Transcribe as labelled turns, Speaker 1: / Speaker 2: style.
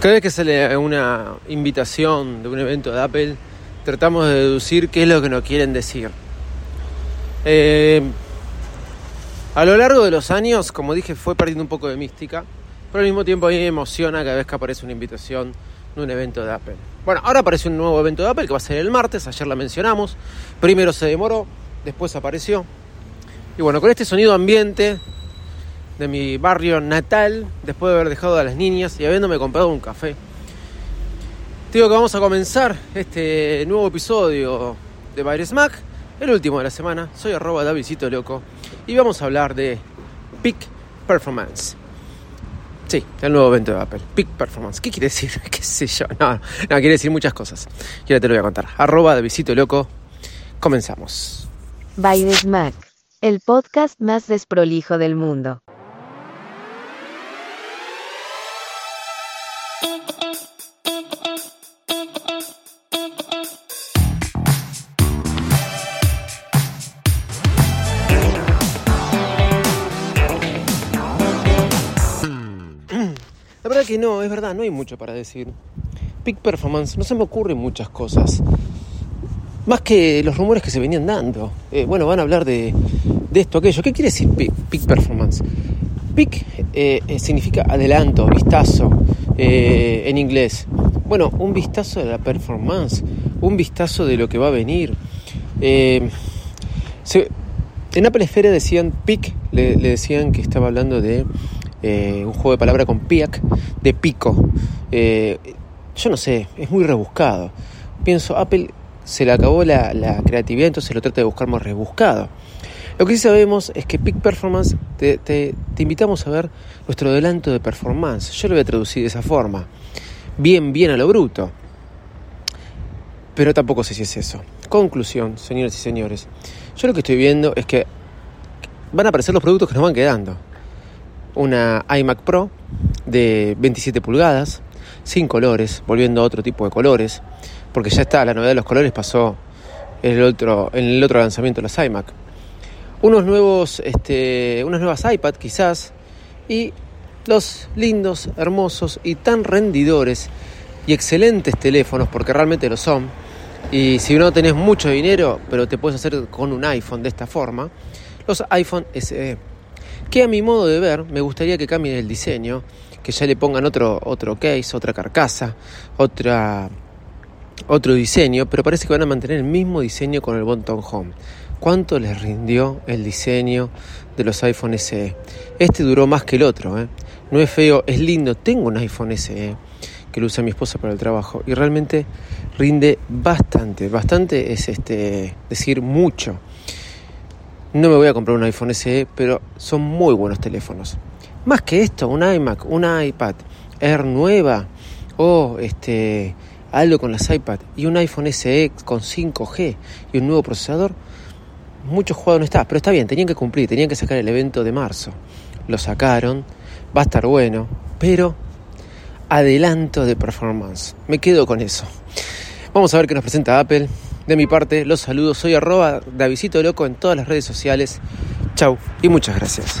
Speaker 1: Cada vez que sale una invitación de un evento de Apple, tratamos de deducir qué es lo que nos quieren decir. Eh, a lo largo de los años, como dije, fue perdiendo un poco de mística, pero al mismo tiempo a mí me emociona cada vez que aparece una invitación de un evento de Apple. Bueno, ahora aparece un nuevo evento de Apple que va a ser el martes, ayer la mencionamos, primero se demoró, después apareció. Y bueno, con este sonido ambiente de mi barrio natal, después de haber dejado a las niñas y habiéndome comprado un café. Te digo que vamos a comenzar este nuevo episodio de Virus Mac, el último de la semana. Soy arroba Davidcito Loco y vamos a hablar de Peak Performance. Sí, el nuevo evento de Apple. Peak Performance. ¿Qué quiere decir? ¿Qué sé yo? No, no, quiere decir muchas cosas. Y ahora te lo voy a contar. Arroba Davidcito Loco. Comenzamos.
Speaker 2: Virus Mac, el podcast más desprolijo del mundo.
Speaker 1: La verdad que no, es verdad, no hay mucho para decir. Peak Performance, no se me ocurren muchas cosas. Más que los rumores que se venían dando. Eh, bueno, van a hablar de, de, esto, aquello. ¿Qué quiere decir peak, performance? Peak eh, eh, significa adelanto, vistazo eh, en inglés. Bueno, un vistazo de la performance, un vistazo de lo que va a venir. Eh, en Apple Esfera decían peak, le, decían que estaba hablando de eh, un juego de palabra con piak, de pico. Eh, yo no sé, es muy rebuscado. Pienso, Apple se le acabó la, la, creatividad, entonces lo trata de buscar más rebuscado. Lo que sí sabemos es que Peak Performance te, te, te invitamos a ver nuestro adelanto de performance. Yo lo voy a traducir de esa forma. Bien, bien a lo bruto. Pero tampoco sé si es eso. Conclusión, señores y señores. Yo lo que estoy viendo es que van a aparecer los productos que nos van quedando. Una iMac Pro de 27 pulgadas, sin colores, volviendo a otro tipo de colores, porque ya está, la novedad de los colores pasó en el otro, en el otro lanzamiento de los iMac. Unos nuevos, este, unas nuevas iPad quizás, y los lindos, hermosos y tan rendidores y excelentes teléfonos, porque realmente lo son. Y si no tenés mucho dinero, pero te puedes hacer con un iPhone de esta forma, los iPhone SE. Que a mi modo de ver, me gustaría que cambien el diseño, que ya le pongan otro, otro case, otra carcasa, otra, otro diseño, pero parece que van a mantener el mismo diseño con el botón home. ¿Cuánto les rindió el diseño de los iPhone SE? Este duró más que el otro, ¿eh? No es feo, es lindo. Tengo un iPhone SE que lo usa mi esposa para el trabajo y realmente rinde bastante. Bastante es este decir mucho. No me voy a comprar un iPhone SE, pero son muy buenos teléfonos. Más que esto, un iMac, un iPad Air nueva o este algo con las iPad y un iPhone SE con 5G y un nuevo procesador, mucho jugados no está, pero está bien, tenían que cumplir, tenían que sacar el evento de marzo. Lo sacaron, va a estar bueno, pero adelanto de performance. Me quedo con eso. Vamos a ver qué nos presenta Apple. De mi parte, los saludos. Soy arroba Davisito Loco en todas las redes sociales. Chau y muchas gracias.